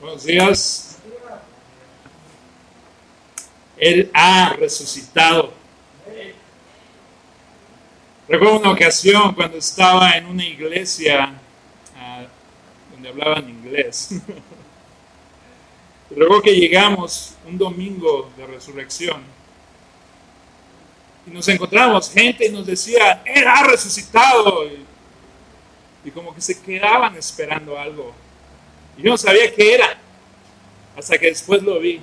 Buenos días. Él ha resucitado. Recuerdo una ocasión cuando estaba en una iglesia ah, donde hablaban inglés. Luego que llegamos un domingo de resurrección y nos encontramos gente y nos decía, Él ha resucitado. Y como que se quedaban esperando algo. Y yo no sabía qué era, hasta que después lo vi.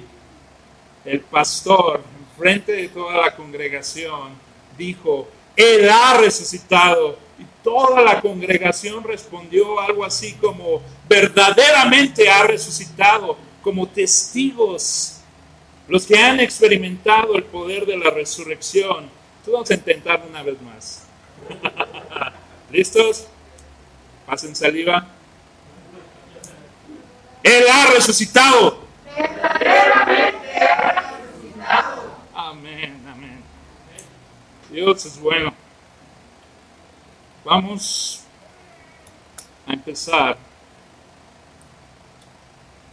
El pastor, enfrente de toda la congregación, dijo, Él ha resucitado. Y toda la congregación respondió algo así como, verdaderamente ha resucitado, como testigos, los que han experimentado el poder de la resurrección. Tú vamos a una vez más. ¿Listos? Pasen saliva. Él ha resucitado. Amén, amén. Dios es bueno. Vamos a empezar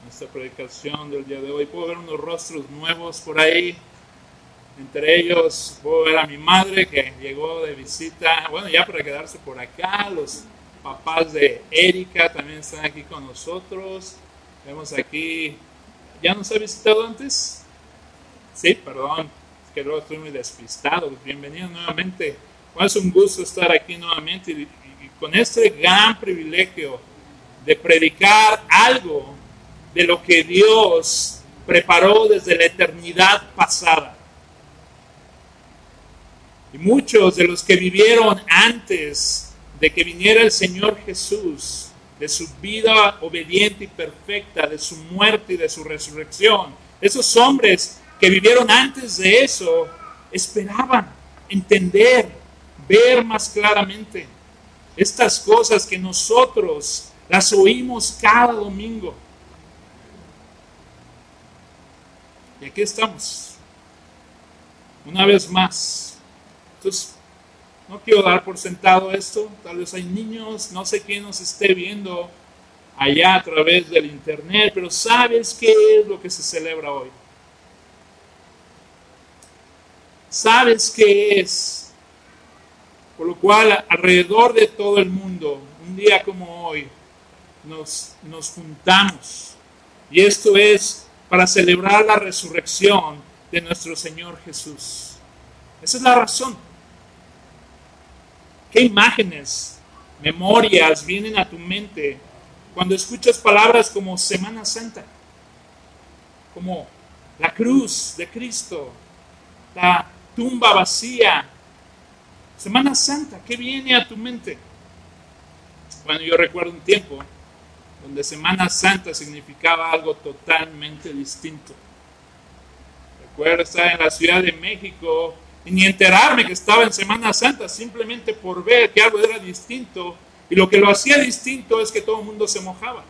nuestra predicación del día de hoy. Puedo ver unos rostros nuevos por ahí. Entre ellos puedo ver a mi madre que llegó de visita, bueno, ya para quedarse por acá. Los papás de Erika también están aquí con nosotros. Vemos aquí, ¿ya nos ha visitado antes? Sí, perdón, es que luego estoy muy despistado. Bienvenido nuevamente. Bueno, es un gusto estar aquí nuevamente y, y con este gran privilegio de predicar algo de lo que Dios preparó desde la eternidad pasada. Y muchos de los que vivieron antes de que viniera el Señor Jesús, de su vida obediente y perfecta, de su muerte y de su resurrección. Esos hombres que vivieron antes de eso esperaban entender, ver más claramente estas cosas que nosotros las oímos cada domingo. Y aquí estamos, una vez más. Entonces, no quiero dar por sentado esto. Tal vez hay niños, no sé quién nos esté viendo allá a través del internet, pero ¿sabes qué es lo que se celebra hoy? ¿Sabes qué es? Por lo cual, alrededor de todo el mundo, un día como hoy, nos, nos juntamos. Y esto es para celebrar la resurrección de nuestro Señor Jesús. Esa es la razón. ¿Qué imágenes, memorias vienen a tu mente cuando escuchas palabras como Semana Santa? Como la cruz de Cristo, la tumba vacía. Semana Santa, ¿qué viene a tu mente? Bueno, yo recuerdo un tiempo donde Semana Santa significaba algo totalmente distinto. Recuerdo estar en la Ciudad de México ni enterarme que estaba en Semana Santa, simplemente por ver que algo era distinto. Y lo que lo hacía distinto es que todo el mundo se mojaba.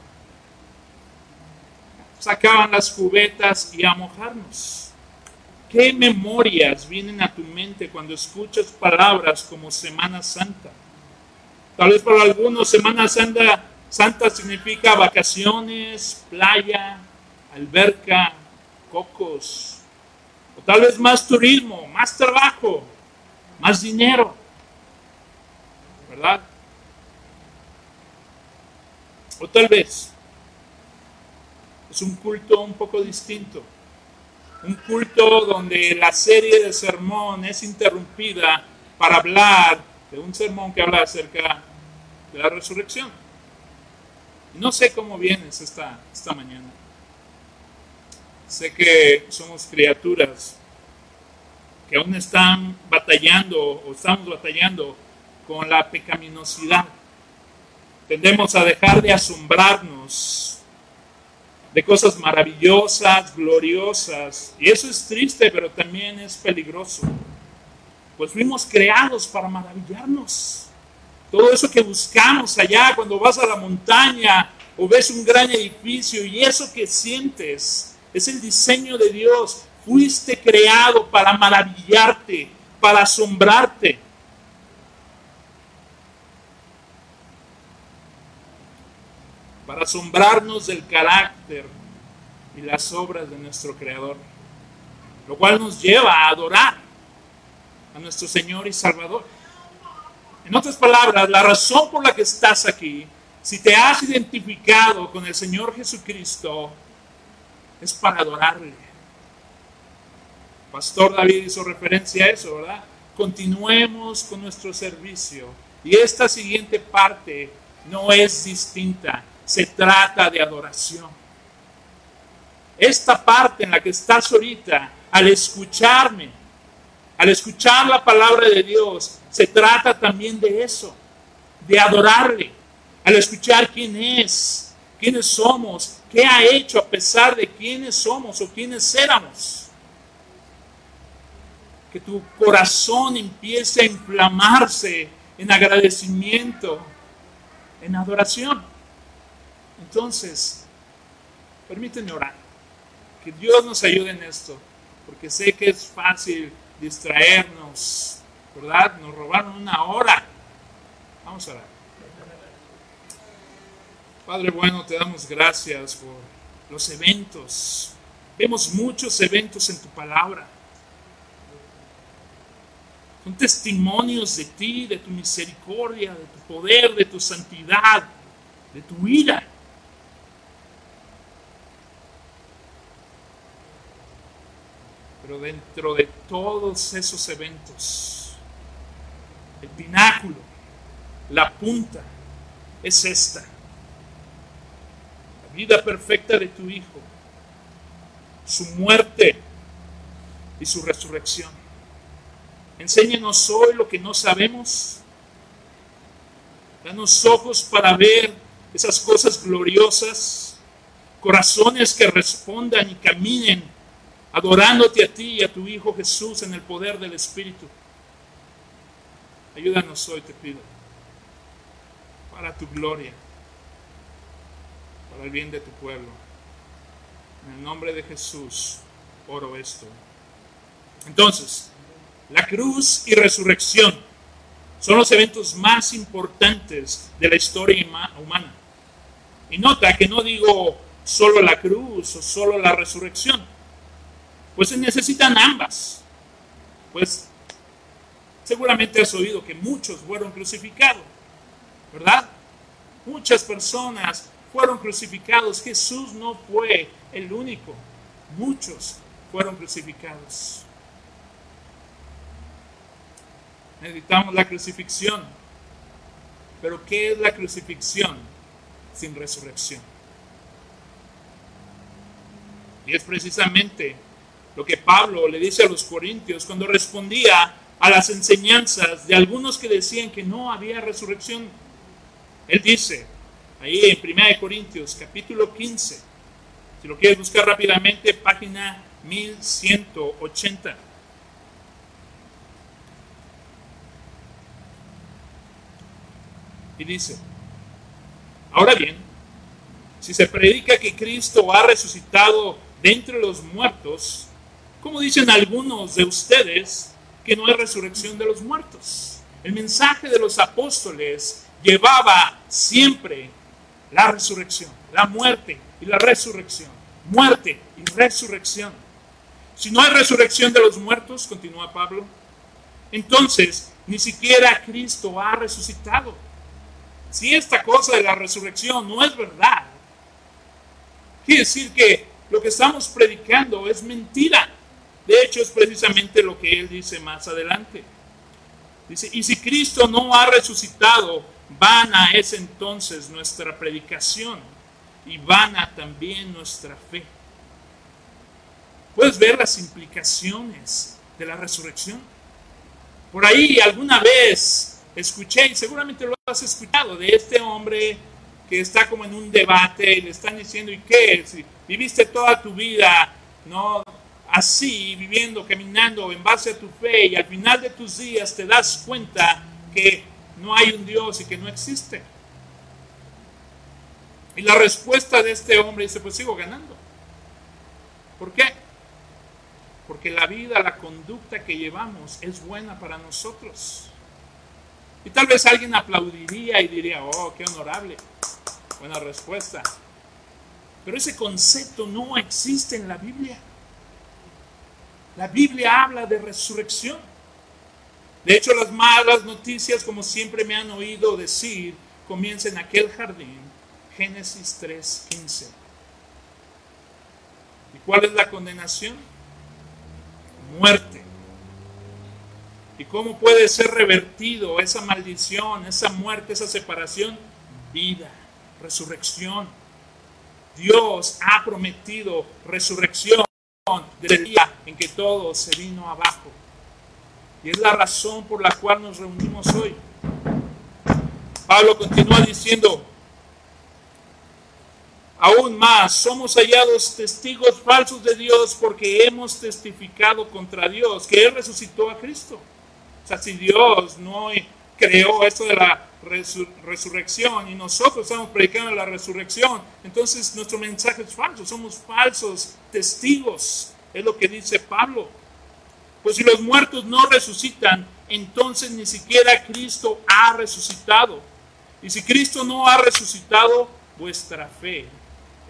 Sacaban las cubetas y a mojarnos. ¿Qué memorias vienen a tu mente cuando escuchas palabras como Semana Santa? Tal vez para algunos Semana Santa, Santa significa vacaciones, playa, alberca, cocos, o tal vez más turismo, más trabajo, más dinero. ¿Verdad? O tal vez es un culto un poco distinto. Un culto donde la serie de sermón es interrumpida para hablar de un sermón que habla acerca de la resurrección. no sé cómo vienes esta, esta mañana. Sé que somos criaturas que aún están batallando o estamos batallando con la pecaminosidad. Tendemos a dejar de asombrarnos de cosas maravillosas, gloriosas. Y eso es triste, pero también es peligroso. Pues fuimos creados para maravillarnos. Todo eso que buscamos allá cuando vas a la montaña o ves un gran edificio y eso que sientes es el diseño de Dios. Fuiste creado para maravillarte, para asombrarte. Para asombrarnos del carácter y las obras de nuestro Creador, lo cual nos lleva a adorar a nuestro Señor y Salvador. En otras palabras, la razón por la que estás aquí, si te has identificado con el Señor Jesucristo, es para adorarle. Pastor David hizo referencia a eso, ¿verdad? Continuemos con nuestro servicio. Y esta siguiente parte no es distinta, se trata de adoración. Esta parte en la que estás ahorita, al escucharme, al escuchar la palabra de Dios, se trata también de eso, de adorarle, al escuchar quién es, quiénes somos, qué ha hecho a pesar de quiénes somos o quiénes éramos. Que tu corazón empiece a inflamarse en agradecimiento, en adoración. Entonces, permíteme orar. Que Dios nos ayude en esto, porque sé que es fácil distraernos, ¿verdad? Nos robaron una hora. Vamos a orar. Padre bueno, te damos gracias por los eventos. Vemos muchos eventos en tu palabra. Son testimonios de ti, de tu misericordia, de tu poder, de tu santidad, de tu vida. Pero dentro de todos esos eventos, el pináculo, la punta, es esta. Vida perfecta de tu Hijo, su muerte y su resurrección. Enséñanos hoy lo que no sabemos. Danos ojos para ver esas cosas gloriosas, corazones que respondan y caminen adorándote a ti y a tu Hijo Jesús en el poder del Espíritu. Ayúdanos hoy, te pido, para tu gloria, para el bien de tu pueblo. En el nombre de Jesús oro esto. Entonces, la cruz y resurrección son los eventos más importantes de la historia humana. Y nota que no digo solo la cruz o solo la resurrección pues se necesitan ambas. Pues seguramente has oído que muchos fueron crucificados, ¿verdad? Muchas personas fueron crucificados. Jesús no fue el único. Muchos fueron crucificados. Necesitamos la crucifixión. Pero ¿qué es la crucifixión sin resurrección? Y es precisamente lo que Pablo le dice a los corintios cuando respondía a las enseñanzas de algunos que decían que no había resurrección. Él dice, ahí en 1 Corintios capítulo 15, si lo quieres buscar rápidamente, página 1180. Y dice, ahora bien, si se predica que Cristo ha resucitado de entre los muertos, como dicen algunos de ustedes, que no hay resurrección de los muertos. El mensaje de los apóstoles llevaba siempre la resurrección, la muerte y la resurrección, muerte y resurrección. Si no hay resurrección de los muertos, continúa Pablo, entonces ni siquiera Cristo ha resucitado. Si esta cosa de la resurrección no es verdad, quiere decir que lo que estamos predicando es mentira. De hecho, es precisamente lo que él dice más adelante. Dice, y si Cristo no ha resucitado, vana es entonces nuestra predicación y vana también nuestra fe. Puedes ver las implicaciones de la resurrección. Por ahí alguna vez escuché, y seguramente lo has escuchado, de este hombre que está como en un debate y le están diciendo, ¿y qué? Si viviste toda tu vida no así, viviendo, caminando en base a tu fe y al final de tus días te das cuenta que no hay un Dios y que no existe. Y la respuesta de este hombre dice, pues sigo ganando. ¿Por qué? Porque la vida, la conducta que llevamos es buena para nosotros. Y tal vez alguien aplaudiría y diría, oh, qué honorable. Buena respuesta. Pero ese concepto no existe en la Biblia. La Biblia habla de resurrección. De hecho, las malas noticias, como siempre me han oído decir, comienzan en aquel jardín, Génesis 3:15. ¿Y cuál es la condenación? Muerte. ¿Y cómo puede ser revertido esa maldición, esa muerte, esa separación? Vida, resurrección. Dios ha prometido resurrección del día en que todo se vino abajo. Y es la razón por la cual nos reunimos hoy. Pablo continúa diciendo, aún más, somos hallados testigos falsos de Dios porque hemos testificado contra Dios que Él resucitó a Cristo. O sea, si Dios no creó esto de la resurrección y nosotros estamos predicando la resurrección, entonces nuestro mensaje es falso, somos falsos testigos, es lo que dice Pablo. Pues si los muertos no resucitan, entonces ni siquiera Cristo ha resucitado. Y si Cristo no ha resucitado, vuestra fe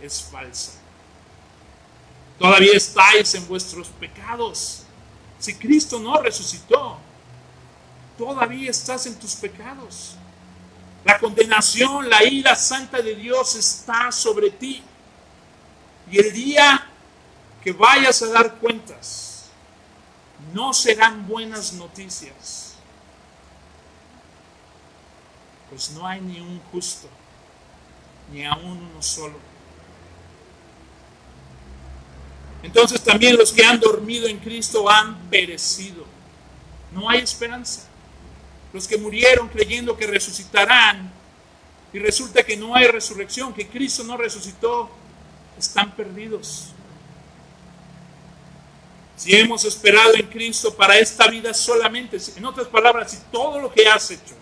es falsa. Todavía estáis en vuestros pecados. Si Cristo no resucitó, todavía estás en tus pecados. La condenación, la ira santa de Dios está sobre ti. Y el día que vayas a dar cuentas, no serán buenas noticias. Pues no hay ni un justo, ni aún uno solo. Entonces también los que han dormido en Cristo han perecido. No hay esperanza los que murieron creyendo que resucitarán y resulta que no hay resurrección, que Cristo no resucitó, están perdidos. Si hemos esperado en Cristo para esta vida solamente, en otras palabras, si todo lo que has hecho,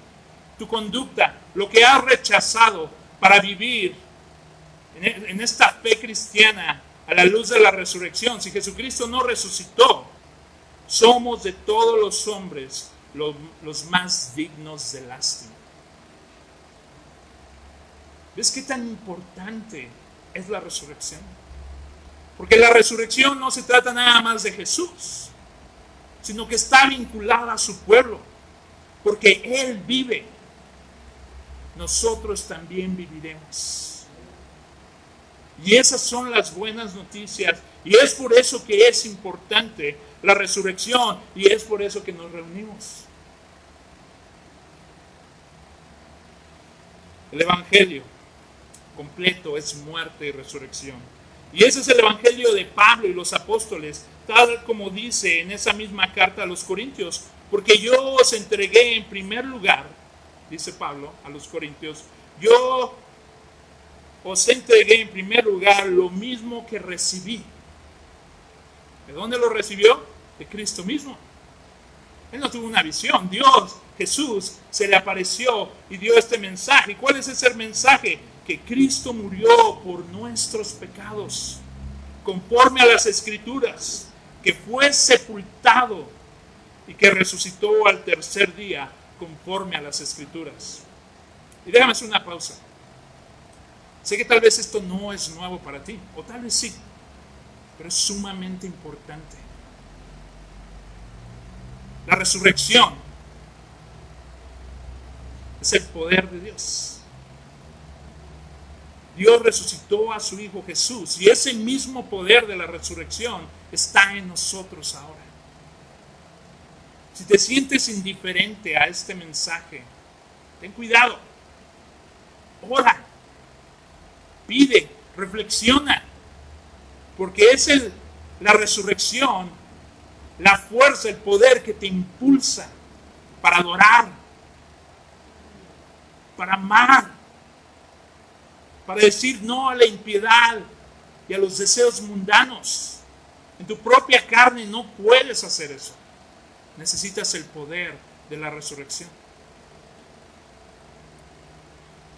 tu conducta, lo que has rechazado para vivir en esta fe cristiana a la luz de la resurrección, si Jesucristo no resucitó, somos de todos los hombres los, más dignos de lástima. ¿Ves qué tan importante es la resurrección? Porque la resurrección no se trata nada más de Jesús, sino que está vinculada a su pueblo. Porque Él vive, nosotros también viviremos. Y esas son las buenas noticias. Y es por eso que es importante la resurrección. Y es por eso que nos reunimos. El Evangelio completo es muerte y resurrección. Y ese es el Evangelio de Pablo y los apóstoles, tal como dice en esa misma carta a los Corintios. Porque yo os entregué en primer lugar, dice Pablo a los Corintios, yo os entregué en primer lugar lo mismo que recibí. ¿De dónde lo recibió? De Cristo mismo. Él no tuvo una visión. Dios, Jesús, se le apareció y dio este mensaje. ¿Cuál es ese mensaje? Que Cristo murió por nuestros pecados, conforme a las escrituras, que fue sepultado y que resucitó al tercer día, conforme a las escrituras. Y déjame hacer una pausa. Sé que tal vez esto no es nuevo para ti, o tal vez sí, pero es sumamente importante. La resurrección es el poder de Dios. Dios resucitó a su Hijo Jesús y ese mismo poder de la resurrección está en nosotros ahora. Si te sientes indiferente a este mensaje, ten cuidado. Ora, pide, reflexiona, porque es el, la resurrección la fuerza, el poder que te impulsa para adorar, para amar, para decir no a la impiedad y a los deseos mundanos. En tu propia carne no puedes hacer eso. Necesitas el poder de la resurrección.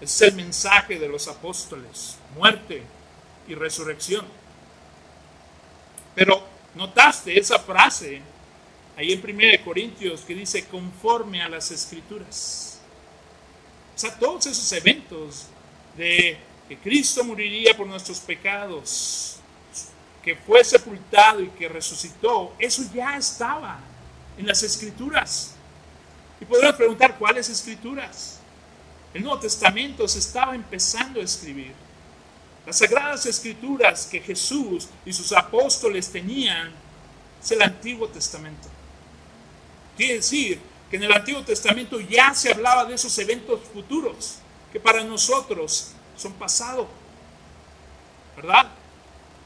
es el mensaje de los apóstoles, muerte y resurrección. Pero ¿Notaste esa frase ahí en 1 Corintios que dice conforme a las escrituras? O sea, todos esos eventos de que Cristo moriría por nuestros pecados, que fue sepultado y que resucitó, eso ya estaba en las escrituras. Y podemos preguntar, ¿cuáles escrituras? El Nuevo Testamento se estaba empezando a escribir. Las sagradas escrituras que Jesús y sus apóstoles tenían es el Antiguo Testamento. Quiere decir que en el Antiguo Testamento ya se hablaba de esos eventos futuros que para nosotros son pasado. ¿Verdad?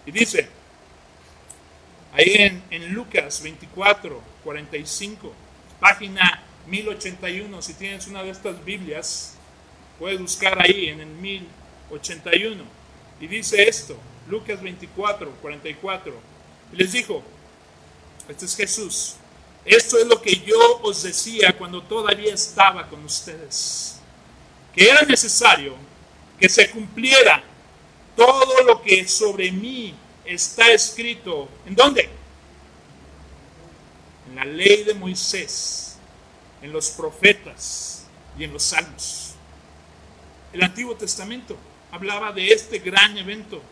Y dice, ahí en, Lucas 24, 45, página 1081, si tienes una de estas Biblias, puedes buscar ahí en el 1081. Y dice esto, Lucas 24, 44. Y les dijo, este es Jesús, esto es lo que yo os decía cuando todavía estaba con ustedes, que era necesario que se cumpliera todo lo que sobre mí está escrito. ¿En dónde? En la ley de Moisés, en los profetas y en los salmos. El Antiguo Testamento hablaba de este gran evento.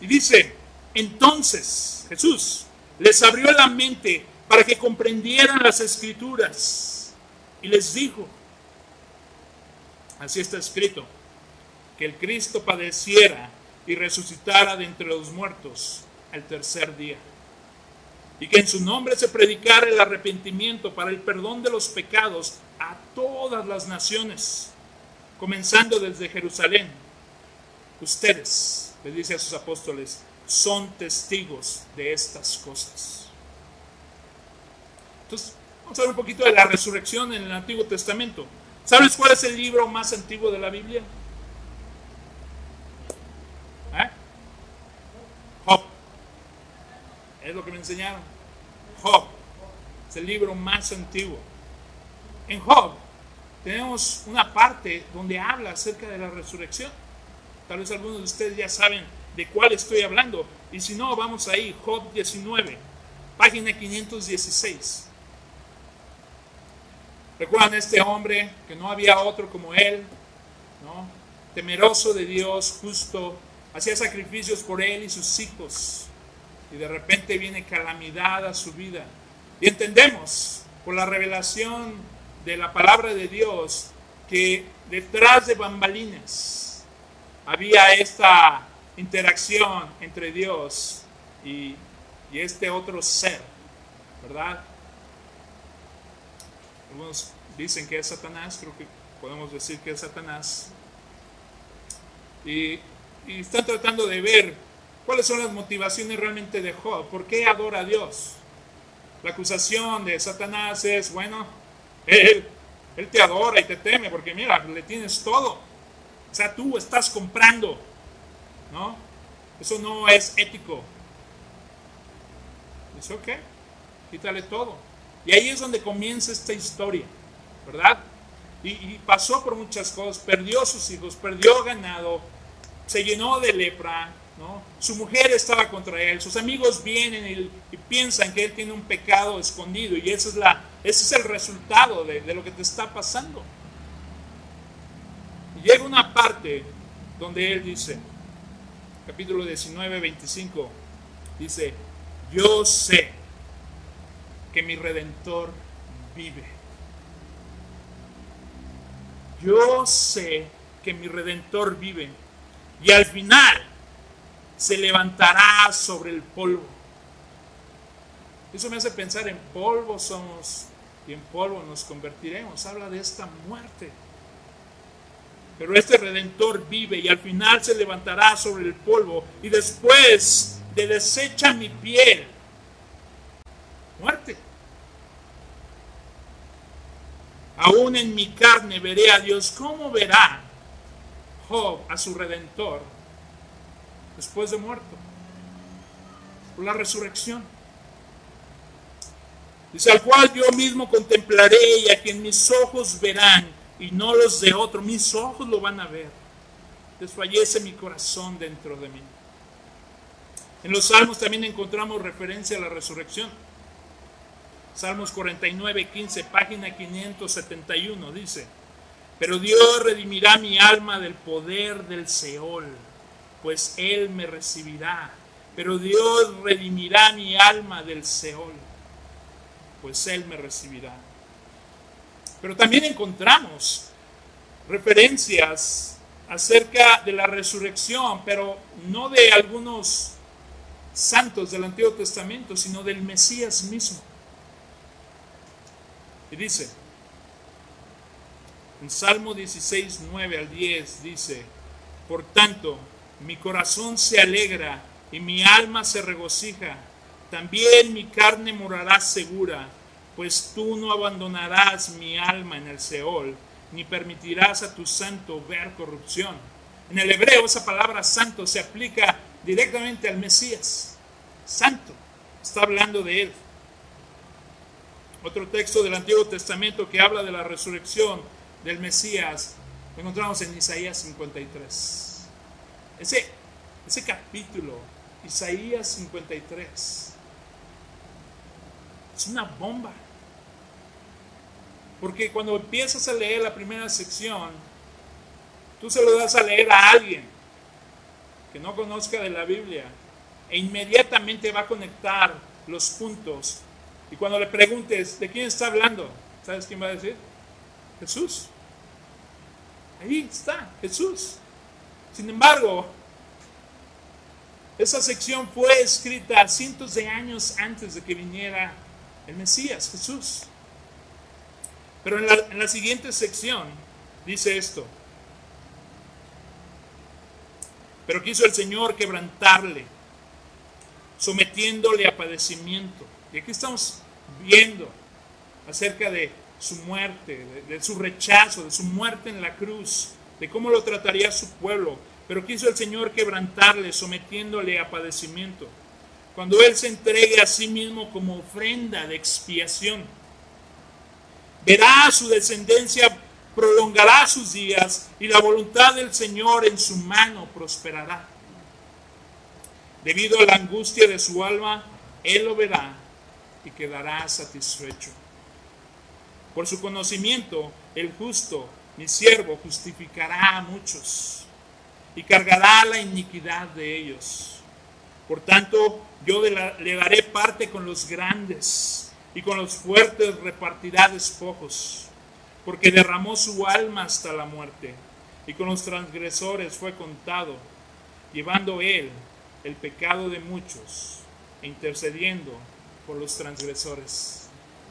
Y dice, entonces Jesús les abrió la mente para que comprendieran las escrituras y les dijo, así está escrito, que el Cristo padeciera y resucitara de entre los muertos al tercer día. Y que en su nombre se predicara el arrepentimiento para el perdón de los pecados a todas las naciones, comenzando desde Jerusalén. Ustedes, le dice a sus apóstoles, son testigos de estas cosas. Entonces, vamos a ver un poquito de la resurrección en el Antiguo Testamento. ¿Sabes cuál es el libro más antiguo de la Biblia? Es lo que me enseñaron. Job. Es el libro más antiguo. En Job tenemos una parte donde habla acerca de la resurrección. Tal vez algunos de ustedes ya saben de cuál estoy hablando. Y si no, vamos ahí, Job 19, página 516. ¿Recuerdan este hombre que no había otro como él? ¿no? Temeroso de Dios, justo, hacía sacrificios por él y sus hijos y de repente viene calamidad a su vida. Y entendemos por la revelación de la palabra de Dios que detrás de bambalinas había esta interacción entre Dios y, y este otro ser, ¿verdad? Algunos dicen que es Satanás, creo que podemos decir que es Satanás. Y, y están tratando de ver ¿Cuáles son las motivaciones realmente de Job? ¿Por qué adora a Dios? La acusación de Satanás es, bueno, él, él te adora y te teme porque mira, le tienes todo. O sea, tú estás comprando, ¿no? Eso no es ético. Dice, ok, quítale todo. Y ahí es donde comienza esta historia, ¿verdad? Y, y, pasó por muchas cosas, perdió sus hijos, perdió ganado, se llenó de lepra, su mujer estaba contra él, sus amigos vienen y, piensan que él tiene un pecado escondido y ese es, la, ese es el resultado de, de lo que te está pasando. Y llega una parte donde él dice, capítulo 19, 25, dice, yo sé que mi redentor vive. Yo sé que mi redentor vive. Y al final se levantará sobre el polvo. Eso me hace pensar en polvo somos y en polvo nos convertiremos. Habla de esta muerte. Pero este redentor vive y al final se levantará sobre el polvo y después de desecha mi piel. Muerte. Aún en mi carne veré a Dios. ¿Cómo verá Job a su redentor? después de muerto, por la resurrección. Dice, al cual yo mismo contemplaré y a quien mis ojos verán y no los de otro, mis ojos lo van a ver. Desfallece mi corazón dentro de mí. En los salmos también encontramos referencia a la resurrección. Salmos 49, 15, página 571 dice, Pero Dios redimirá mi alma del poder del Seol, pues Él me recibirá. Pero Dios redimirá mi alma del Seol, pues Él me recibirá. Pero también encontramos referencias acerca de la resurrección, pero no de algunos santos del Antiguo Testamento, sino del Mesías mismo. Y dice, en Salmo 16, 9 al 10 dice, por tanto, mi corazón se alegra y mi alma se regocija, también mi carne morará segura, pues tú no abandonarás mi alma en el Seol ni permitirás a tu santo ver corrupción. En el hebreo esa palabra santo se aplica directamente al Mesías. Santo. Está hablando de él. Otro texto del Antiguo Testamento que habla de la resurrección del Mesías lo encontramos en Isaías 53. Ese, ese capítulo, Isaías 53, es una bomba. Porque cuando empiezas a leer la primera sección, tú se lo das a leer a alguien que no conozca de la Biblia e inmediatamente va a conectar los puntos. Y cuando le preguntes, ¿de quién está hablando? ¿Sabes quién va a decir? Jesús. Ahí está, Jesús. Sin embargo, esa sección fue escrita cientos de años antes de que viniera el Mesías, Jesús. Pero en la, siguiente sección dice esto. Pero quiso el Señor quebrantarle, sometiéndole a padecimiento. Y aquí estamos viendo acerca de su muerte, de, su rechazo, de su muerte en la cruz, de cómo lo trataría su pueblo. Pero quiso el Señor quebrantarle, sometiéndole a padecimiento. Cuando Él se entregue a sí mismo como ofrenda de expiación verá su descendencia, prolongará sus días y la voluntad del Señor en su mano prosperará. Debido a la angustia de su alma, Él lo verá y quedará satisfecho. Por su conocimiento, el justo, mi siervo, justificará a muchos y cargará la iniquidad de ellos. Por tanto, yo le daré parte con los grandes y con los fuertes repartirá despojos, porque derramó su alma hasta la muerte, y con los transgresores fue contado, llevando él el pecado de muchos e intercediendo por los transgresores.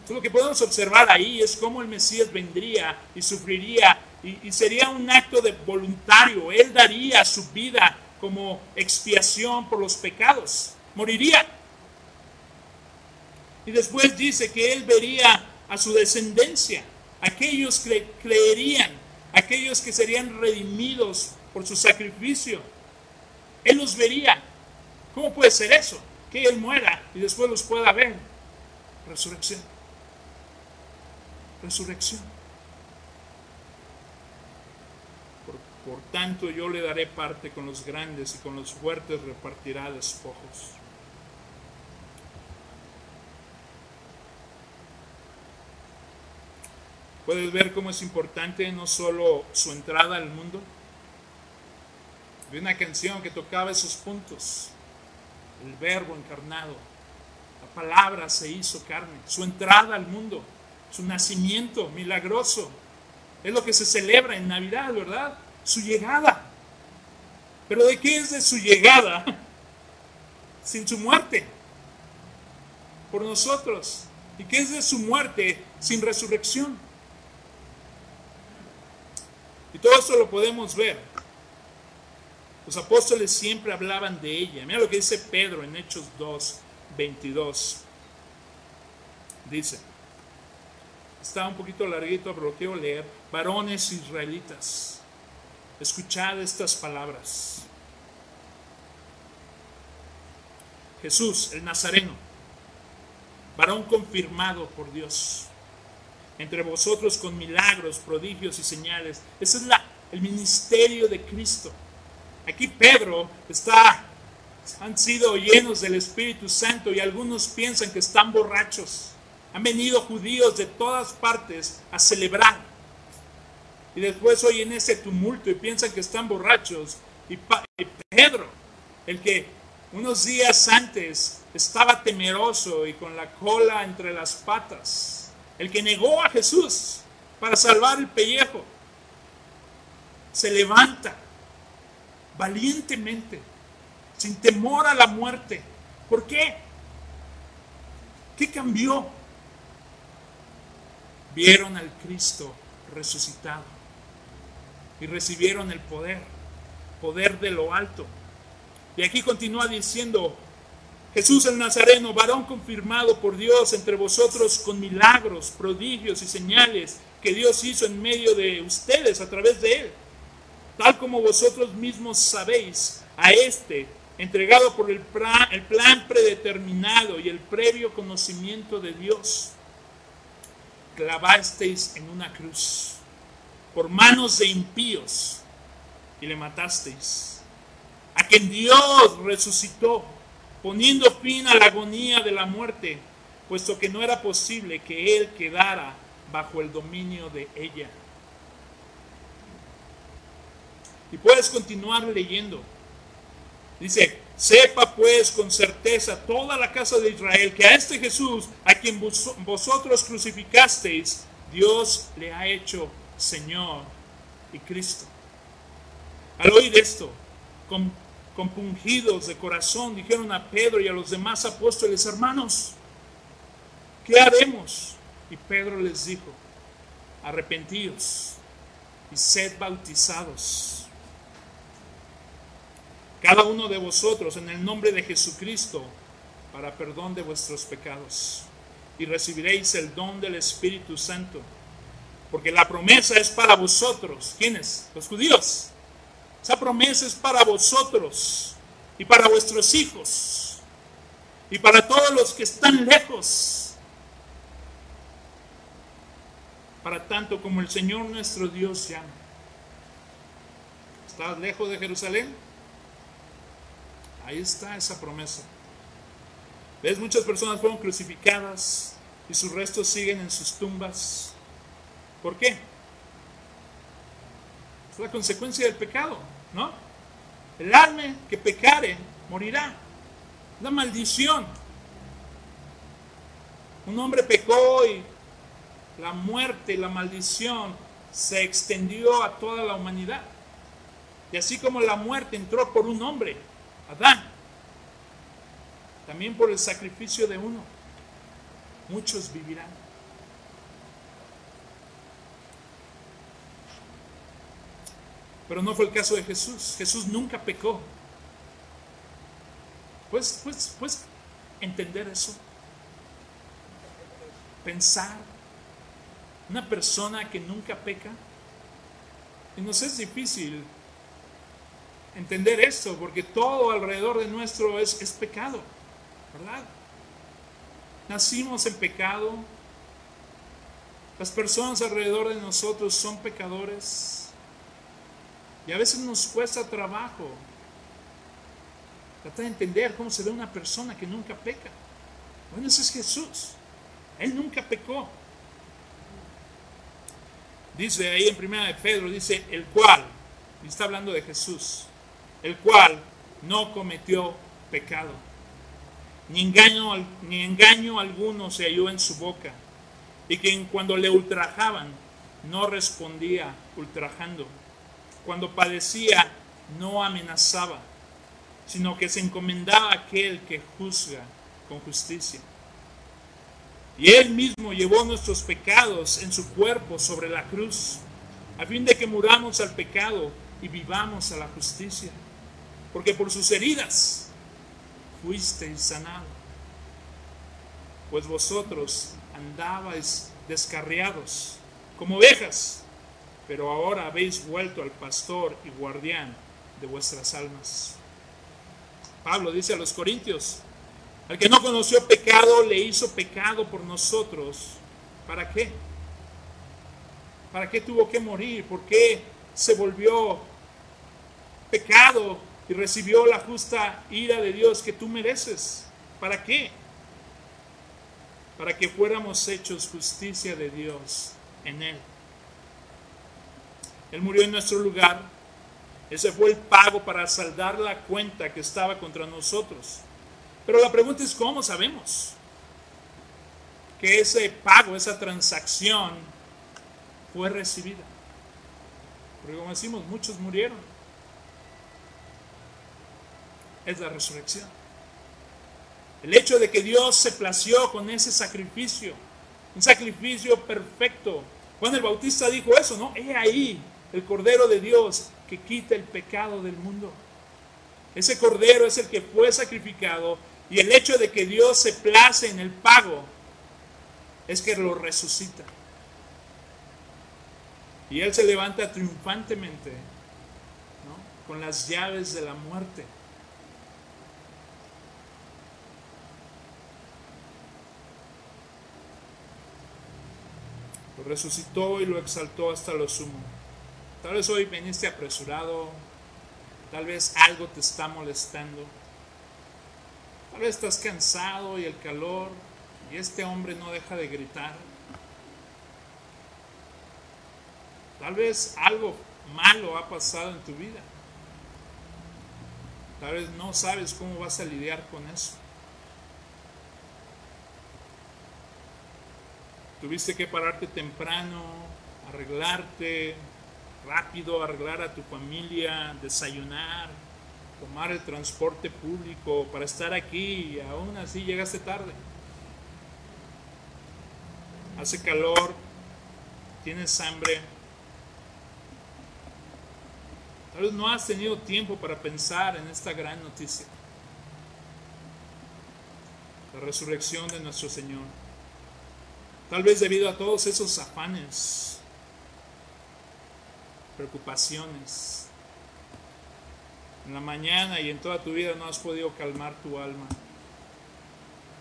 Lo que podemos observar ahí es cómo el Mesías vendría y sufriría y, y sería un acto de voluntario. Él daría su vida como expiación por los pecados. Moriría y después dice que él vería a su descendencia, aquellos que creerían, aquellos que serían redimidos por su sacrificio. Él los vería. ¿Cómo puede ser eso? Que él muera y después los pueda ver. Resurrección. Resurrección. Por, tanto, yo le daré parte con los grandes y con los fuertes repartirá despojos. Puedes ver cómo es importante no solo su entrada al mundo. Vi una canción que tocaba esos puntos. El verbo encarnado. La palabra se hizo carne. Su entrada al mundo. Su nacimiento milagroso. Es lo que se celebra en Navidad, ¿verdad? Su llegada. Pero ¿de qué es de su llegada? Sin su muerte. Por nosotros. ¿Y qué es de su muerte sin resurrección? Y todo esto lo podemos ver. Los apóstoles siempre hablaban de ella. Mira lo que dice Pedro en Hechos 2, 22. Dice, está un poquito larguito, pero lo quiero leer. Varones israelitas, escuchad estas palabras. Jesús, el Nazareno, varón confirmado por Dios entre vosotros con milagros, prodigios y señales. Ese es la, el ministerio de Cristo. Aquí Pedro está, han sido llenos del Espíritu Santo y algunos piensan que están borrachos. Han venido judíos de todas partes a celebrar. y después oyen ese tumulto y piensan que están borrachos. Y, y Pedro, el que unos días antes estaba temeroso y con la cola entre las patas, el que negó a Jesús para salvar el pellejo, se levanta valientemente, sin temor a la muerte. ¿Por qué? ¿Qué cambió? Vieron al Cristo resucitado y recibieron el poder, poder de lo alto. Y aquí continúa diciendo, Jesús el Nazareno, varón confirmado por Dios entre vosotros con milagros, prodigios y señales que Dios hizo en medio de ustedes a través de él. Tal como vosotros mismos sabéis, a este, entregado por plan, el plan predeterminado y el previo conocimiento de Dios, clavasteis en una cruz por manos de impíos y le matasteis. A quien Dios resucitó, poniendo fin a la agonía de la muerte, puesto que no era posible que él quedara bajo el dominio de ella. Y puedes continuar leyendo. Dice, sepa pues con certeza toda la casa de Israel que a este Jesús, a quien vosotros crucificasteis, Dios le ha hecho Señor y Cristo. Al oír esto, compungidos de corazón, dijeron a Pedro y a los demás apóstoles, hermanos, ¿qué haremos? Y Pedro les dijo, arrepentíos y sed bautizados. Cada uno de vosotros en el nombre de Jesucristo para perdón de vuestros pecados. Y recibiréis el don del Espíritu Santo. Porque la promesa es para vosotros. ¿Quiénes? Los judíos. Esa promesa es para vosotros y para vuestros hijos y para todos los que están lejos para tanto como el Señor nuestro Dios llama. ¿Estás lejos de Jerusalén? Ahí está esa promesa. ¿Ves? Muchas personas fueron crucificadas y sus restos siguen en sus tumbas. ¿Por qué? Es la consecuencia del pecado, ¿no? El alma que pecare morirá. La maldición. Un hombre pecó y la muerte, la maldición se extendió a toda la humanidad. Y así como la muerte entró por un hombre, Adán, también por el sacrificio de uno, muchos vivirán. Pero no fue el caso de Jesús. Jesús nunca pecó. ¿Puedes, puedes, puedes entender eso? Pensar una persona que nunca peca. Y nos es difícil entender esto, porque todo alrededor de nuestro es, pecado, ¿verdad? Nacimos en pecado, las personas alrededor de nosotros son pecadores, y a veces nos cuesta trabajo tratar de entender cómo se ve una persona que nunca peca. Bueno, ese es Jesús. Él nunca pecó. Dice ahí en primera de Pedro, dice, el cual, y está hablando de Jesús, el cual no cometió pecado, ni engaño, ni engaño alguno se halló en su boca, y que cuando le ultrajaban, no respondía ultrajando. Cuando padecía, no amenazaba, sino que se encomendaba a aquel que juzga con justicia. Y Él mismo llevó nuestros pecados en su cuerpo sobre la cruz, a fin de que muramos al pecado y vivamos a la justicia. Porque por sus heridas fuisteis sanado. Pues vosotros andabais descarriados como ovejas, pero ahora habéis vuelto al pastor y guardián de vuestras almas. Pablo dice a los Corintios, al que no conoció pecado, le hizo pecado por nosotros. ¿Para qué? ¿Para qué tuvo que morir? ¿Por qué se volvió pecado y recibió la justa ira de Dios que tú mereces? ¿Para qué? Para que fuéramos hechos justicia de Dios en Él. Él murió en nuestro lugar. Ese fue el pago para saldar la cuenta que estaba contra nosotros. Pero la pregunta es, ¿cómo sabemos que ese pago, esa transacción fue recibida? Porque como decimos, muchos murieron. Es la resurrección. El hecho de que Dios se plació con ese sacrificio, un sacrificio perfecto. Juan el Bautista dijo eso, ¿no? He ahí el Cordero de Dios que quita el pecado del mundo. Ese Cordero es el que fue sacrificado y el hecho de que Dios se place en el pago es que lo resucita. Y Él se levanta triunfantemente ¿no? con las llaves de la muerte. Lo resucitó y lo exaltó hasta lo sumo. Tal vez hoy veniste apresurado, tal vez algo te está molestando, tal vez estás cansado y el calor y este hombre no deja de gritar. Tal vez algo malo ha pasado en tu vida. Tal vez no sabes cómo vas a lidiar con eso. Tuviste que pararte temprano, arreglarte rápido, arreglar a tu familia, desayunar, tomar el transporte público para estar aquí y aún así llegaste tarde. Hace calor, tienes hambre. Tal vez no has tenido tiempo para pensar en esta gran noticia. La resurrección de nuestro Señor. Tal vez debido a todos esos afanes, preocupaciones. En la mañana y en toda tu vida no has podido calmar tu alma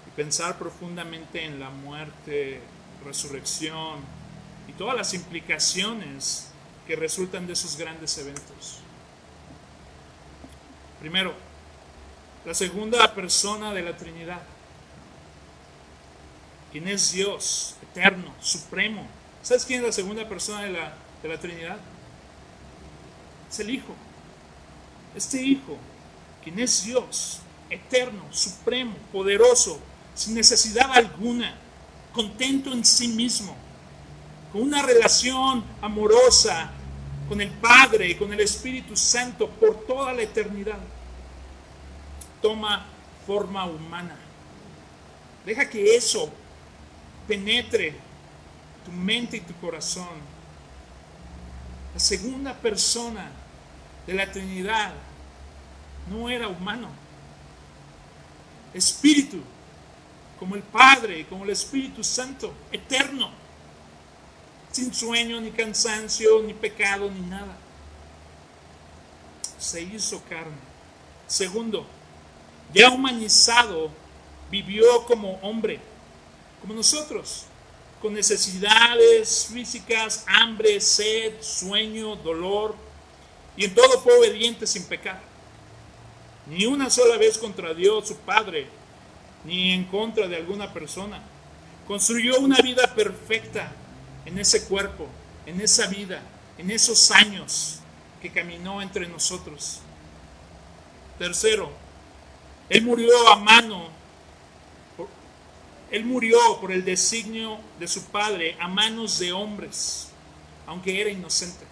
y pensar profundamente en la muerte, resurrección y todas las implicaciones que resultan de esos grandes eventos. Primero, la segunda persona de la Trinidad quien es Dios, eterno, supremo. ¿Sabes quién es la segunda persona de la, de la Trinidad? Es el Hijo. Este Hijo, quien es Dios, eterno, supremo, poderoso, sin necesidad alguna, contento en sí mismo, con una relación amorosa con el Padre y con el Espíritu Santo por toda la eternidad. Toma forma humana. Deja que eso penetre tu mente y tu corazón. La segunda persona de la Trinidad no era humano. Espíritu, como el Padre, como el Espíritu Santo, eterno, sin sueño, ni cansancio, ni pecado, ni nada. Se hizo carne. Segundo, ya humanizado, vivió como hombre como nosotros, con necesidades físicas, hambre, sed, sueño, dolor, y en todo fue obediente sin pecar. Ni una sola vez contra Dios, su Padre, ni en contra de alguna persona. Construyó una vida perfecta en ese cuerpo, en esa vida, en esos años que caminó entre nosotros. Tercero, Él murió a mano él murió por el designio de su padre a manos de hombres, aunque era inocente.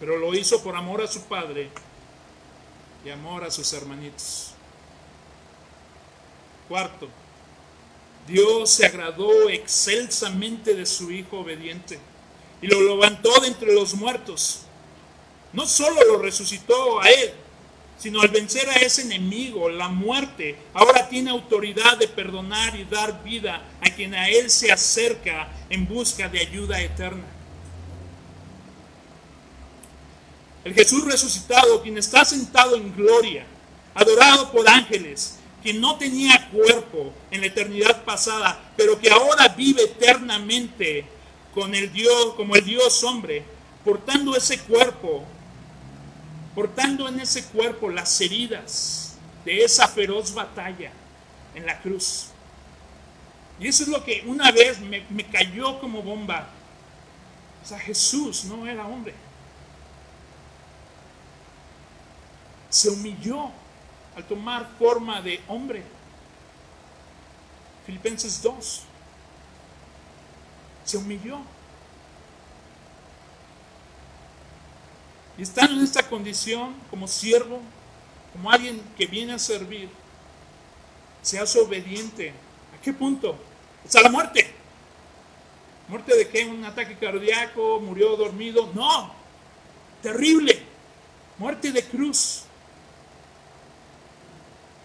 Pero lo hizo por amor a su padre y amor a sus hermanitos. Cuarto, Dios se agradó excelsamente de su Hijo obediente y lo levantó de entre los muertos. No solo lo resucitó a él, sino al vencer a ese enemigo, la muerte, ahora tiene autoridad de perdonar y dar vida a quien a Él se acerca en busca de ayuda eterna. El Jesús resucitado, quien está sentado en gloria, adorado por ángeles, quien no tenía cuerpo en la eternidad pasada, pero que ahora vive eternamente con el Dios, como el Dios hombre, portando ese cuerpo portando en ese cuerpo las heridas de esa feroz batalla en la cruz. Y eso es lo que una vez me, cayó como bomba. O sea, Jesús no era hombre. Se humilló al tomar forma de hombre. Filipenses 2. Se humilló. Y estando en esta condición como siervo, como alguien que viene a servir, se hace obediente. ¿A qué punto? Hasta la muerte. ¿Muerte de qué? ¿Un ataque cardíaco? ¿Murió dormido? No. Terrible. Muerte de cruz.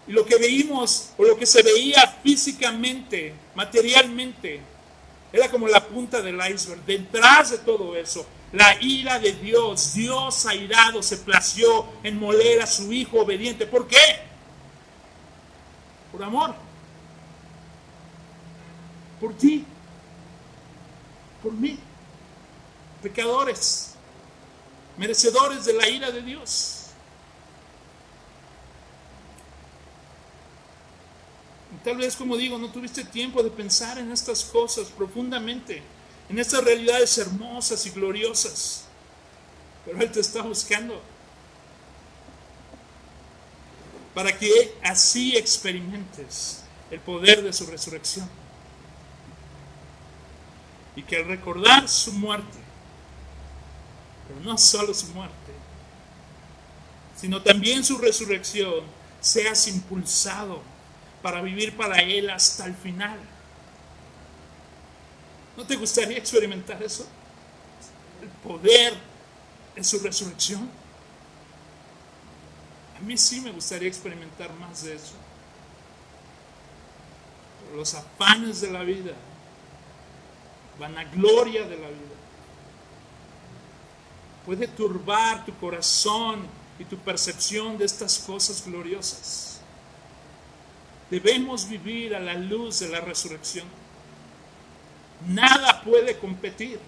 Y lo que veíamos, o lo que se veía físicamente, materialmente, era como la punta del iceberg. Detrás de todo eso, la ira de Dios, Dios airado se plació en moler a su hijo obediente. ¿Por qué? Por amor. Por ti. Por mí. Pecadores. Merecedores de la ira de Dios. Tal vez, como digo, no tuviste tiempo de pensar en estas cosas profundamente, en estas realidades hermosas y gloriosas. Pero Él te está buscando para que así experimentes el poder de su resurrección. Y que al recordar su muerte, pero no solo su muerte, sino también su resurrección, seas impulsado para vivir para Él hasta el final. ¿No te gustaría experimentar eso? El poder de su resurrección. A mí sí me gustaría experimentar más de eso. los afanes de la vida, vanagloria de la vida, puede turbar tu corazón y tu percepción de estas cosas gloriosas. Debemos vivir a la luz de la resurrección. Nada puede competir.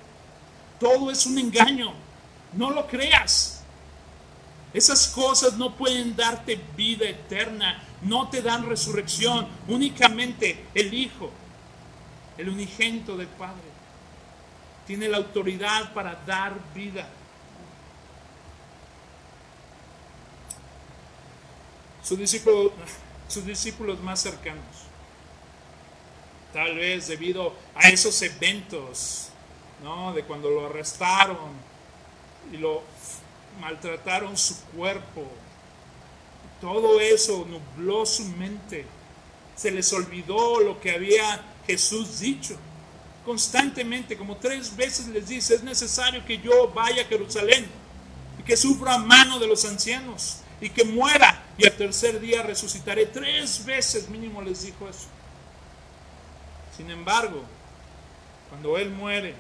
Todo es un engaño. No lo creas. Esas cosas no pueden darte vida eterna. No te dan resurrección. Únicamente el Hijo, el unigento del Padre, tiene la autoridad para dar vida. Su discípulo sus discípulos más cercanos. Tal vez debido a esos eventos, ¿no? De cuando lo arrestaron y lo maltrataron su cuerpo. Todo eso nubló su mente. Se les olvidó lo que había Jesús dicho. Constantemente, como tres veces les dice, es necesario que yo vaya a Jerusalén y que sufra a mano de los ancianos y que muera y al tercer día resucitaré. Tres veces mínimo les dijo eso. Sin embargo, cuando Él muere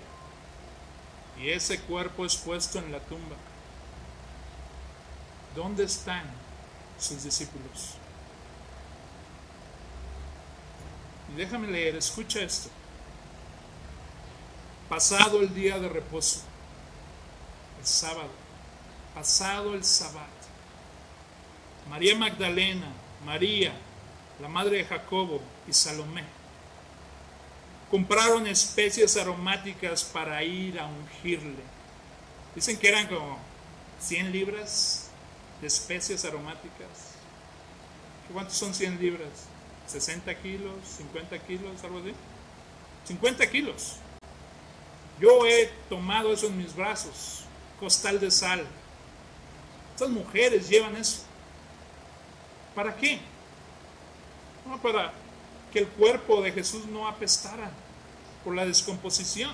y ese cuerpo es puesto en la tumba, ¿dónde están sus discípulos? Y déjame leer, escucha esto. Pasado el día de reposo, el sábado, pasado el sábado, María Magdalena, María, la madre de Jacobo y Salomé. Compraron especies aromáticas para ir a ungirle. Dicen que eran como 100 libras de especies aromáticas. ¿Cuántos son 100 libras? ¿60 kilos? ¿50 kilos? ¿Algo así? 50 kilos. Yo he tomado eso en mis brazos. Costal de sal. Estas mujeres llevan eso. ¿Para qué? No, para que el cuerpo de Jesús no apestara por la descomposición.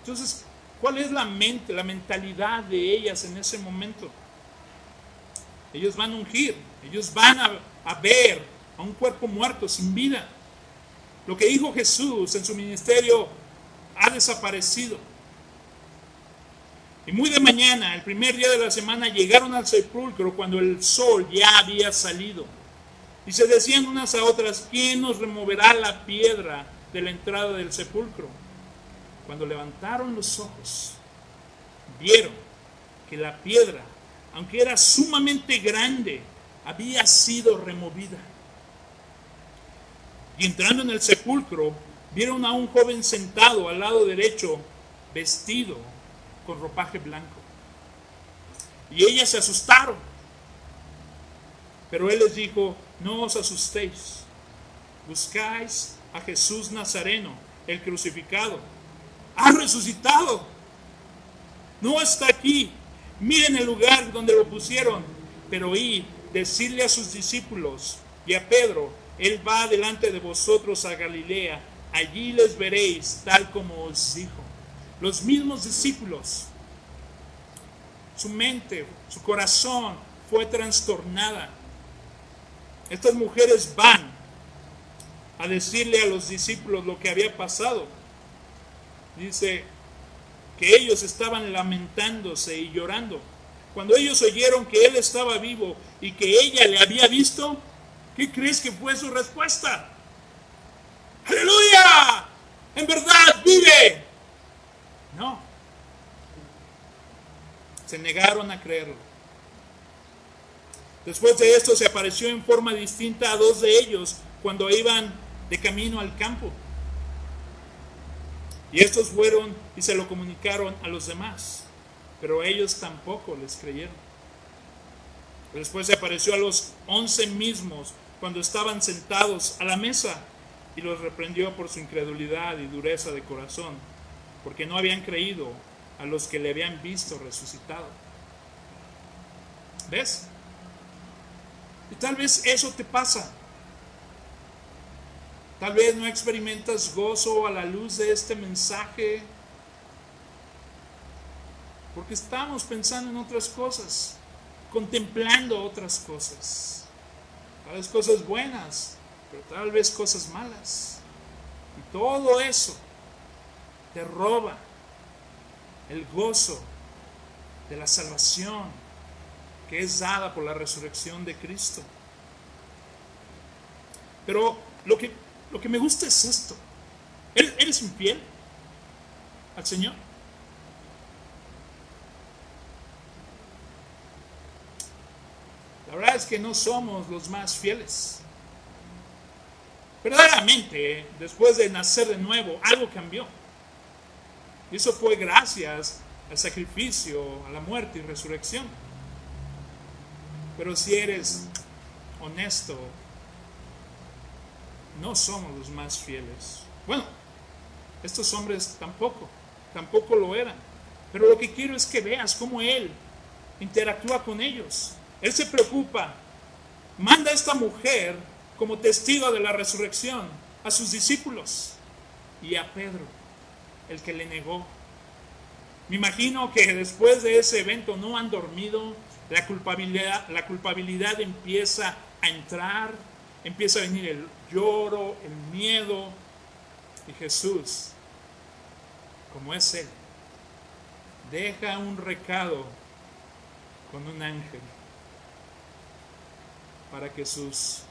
Entonces, ¿cuál es la mente, la mentalidad de ellas en ese momento? Ellos van a ungir, ellos van a, a ver a un cuerpo muerto, sin vida. Lo que dijo Jesús en su ministerio ha desaparecido. Y muy de mañana, el primer día de la semana, llegaron al sepulcro cuando el sol ya había salido. Y se decían unas a otras, ¿quién nos removerá la piedra de la entrada del sepulcro? Cuando levantaron los ojos, vieron que la piedra, aunque era sumamente grande, había sido removida. Y entrando en el sepulcro, vieron a un joven sentado al lado derecho vestido con ropaje blanco. Y ellas se asustaron. Pero él les dijo, no os asustéis, buscáis a Jesús Nazareno, el crucificado. Ha resucitado. No está aquí. Miren el lugar donde lo pusieron. Pero y decirle a sus discípulos y a Pedro, Él va delante de vosotros a Galilea. Allí les veréis tal como os dijo. Los mismos discípulos, su mente, su corazón fue trastornada. Estas mujeres van a decirle a los discípulos lo que había pasado. Dice que ellos estaban lamentándose y llorando. Cuando ellos oyeron que él estaba vivo y que ella le había visto, ¿qué crees que fue su respuesta? Aleluya, en verdad vive. No, se negaron a creerlo. Después de esto se apareció en forma distinta a dos de ellos cuando iban de camino al campo. Y estos fueron y se lo comunicaron a los demás, pero ellos tampoco les creyeron. Después se apareció a los once mismos cuando estaban sentados a la mesa y los reprendió por su incredulidad y dureza de corazón, porque no habían creído a los que le habían visto resucitado. ¿Ves? Y tal vez eso te pasa. Tal vez no experimentas gozo a la luz de este mensaje porque estamos pensando en otras cosas, contemplando otras cosas. Tal vez cosas buenas, pero tal vez cosas malas. Y todo eso te roba el gozo de la salvación que es dada por la resurrección de Cristo. Pero lo que lo que me gusta es esto. ¿Eres infiel al Señor? La verdad es que no somos los más fieles. Verdaderamente, después de nacer de nuevo, algo cambió. Y eso fue gracias al sacrificio, a la muerte y resurrección. Pero si eres honesto no somos los más fieles. Bueno, estos hombres tampoco, tampoco lo eran. Pero lo que quiero es que veas cómo Él interactúa con ellos. Él se preocupa, manda a esta mujer como testigo de la resurrección a sus discípulos y a Pedro, el que le negó. Me imagino que después de ese evento no han dormido, la culpabilidad, la culpabilidad empieza a entrar, empieza a venir el lloro, el miedo. Y Jesús, como es Él, deja un recado con un ángel para que sus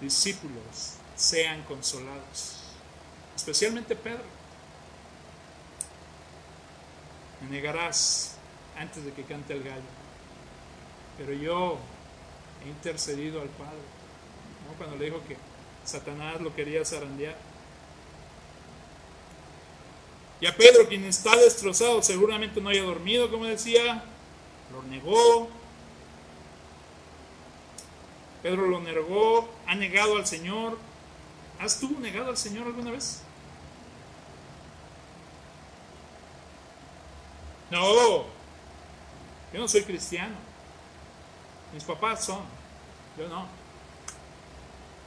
discípulos sean consolados. Especialmente Pedro. Me negarás antes de que cante el gallo. Pero yo he intercedido al Padre. Cuando le dijo que Satanás lo quería zarandear. Y a Pedro, quien está destrozado, seguramente no haya dormido, como decía, lo negó. Pedro lo negó, ha negado al Señor. ¿Has tú negado al Señor alguna vez? No, yo no soy cristiano. Mis papás son, yo no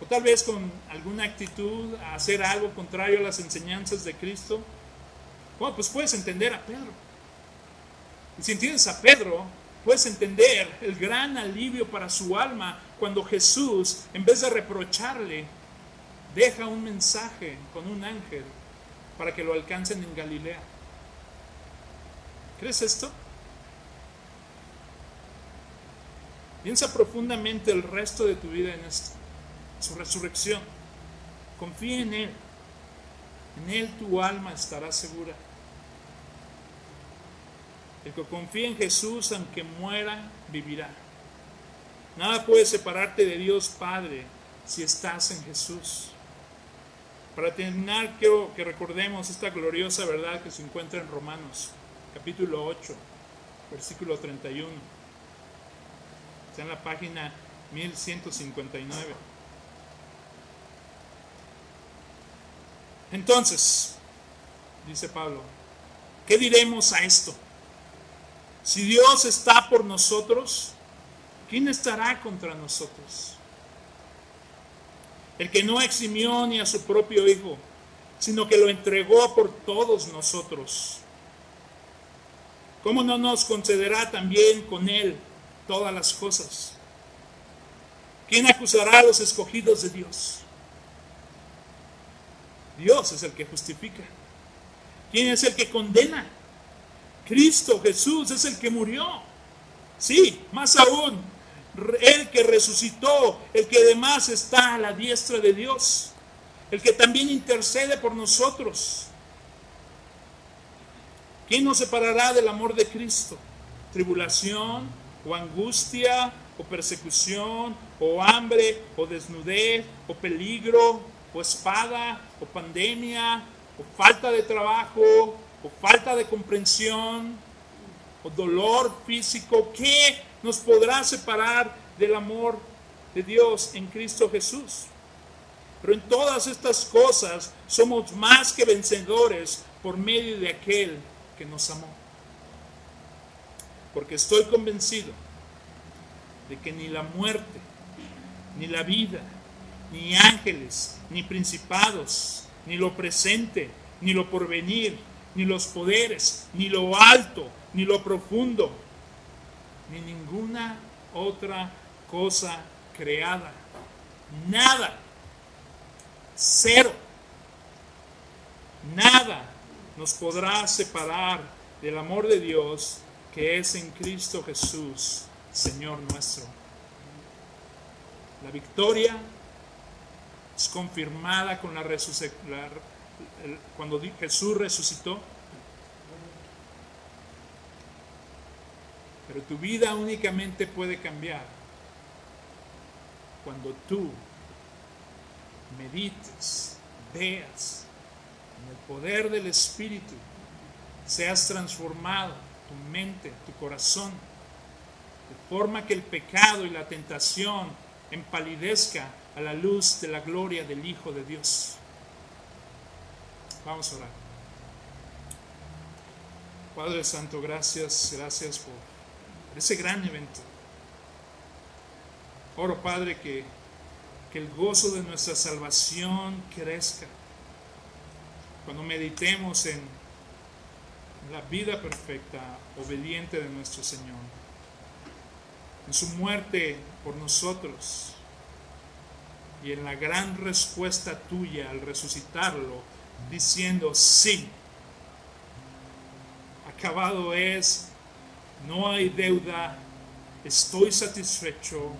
o tal vez con alguna actitud a hacer algo contrario a las enseñanzas de Cristo, bueno, pues puedes entender a Pedro. Y si entiendes a Pedro, puedes entender el gran alivio para su alma cuando Jesús, en vez de reprocharle, deja un mensaje con un ángel para que lo alcancen en Galilea. ¿Crees esto? Piensa profundamente el resto de tu vida en esto su resurrección. Confía en Él. En Él tu alma estará segura. El que confía en Jesús, aunque muera, vivirá. Nada puede separarte de Dios Padre si estás en Jesús. Para terminar, quiero que recordemos esta gloriosa verdad que se encuentra en Romanos, capítulo 8, versículo 31. Está en la página 1159. Entonces, dice Pablo, ¿qué diremos a esto? Si Dios está por nosotros, ¿quién estará contra nosotros? El que no eximió ni a su propio Hijo, sino que lo entregó por todos nosotros. ¿Cómo no nos concederá también con Él todas las cosas? ¿Quién acusará a los escogidos de Dios? Dios es el que justifica. ¿Quién es el que condena? Cristo Jesús es el que murió. Sí, más aún, el que resucitó, el que además está a la diestra de Dios, el que también intercede por nosotros. ¿Quién nos separará del amor de Cristo? ¿Tribulación o angustia o persecución o hambre o desnudez o peligro o espada o pandemia o falta de trabajo o falta de comprensión, o dolor físico, ¿qué nos podrá separar del amor de Dios en Cristo Jesús? Pero en todas estas cosas somos más que vencedores por medio de aquel que nos amó. Porque estoy convencido de que ni la muerte, ni la vida, ni ángeles, ni principados, ni lo presente, ni lo porvenir, ni los poderes, ni lo alto, ni lo profundo, ni ninguna otra cosa creada. Nada. Cero. Nada nos podrá separar del amor de Dios que es en Cristo Jesús, Señor nuestro. La victoria es confirmada con la cuando Jesús resucitó. Pero tu vida únicamente puede cambiar cuando tú medites, veas en el poder del Espíritu, seas transformado, tu mente, tu corazón, de forma que el pecado y la tentación empalidezca a la luz de la gloria del Hijo de Dios. Vamos a orar. Padre Santo, gracias, gracias por ese gran evento. Oro, Padre, que, que el gozo de nuestra salvación crezca. Cuando meditemos en la vida perfecta, obediente de nuestro Señor, en su muerte por nosotros y en la gran respuesta tuya al resucitarlo diciendo, sí, acabado es, no hay deuda, estoy satisfecho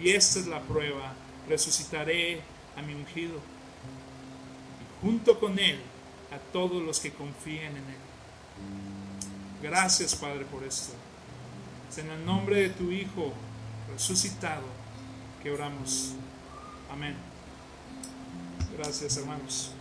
y esta es la prueba, resucitaré a mi ungido y junto con él a todos los que confíen en él. Gracias Padre por esto. Es en el nombre de tu Hijo resucitado que oramos. Amén. Gracias hermanos.